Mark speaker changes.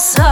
Speaker 1: so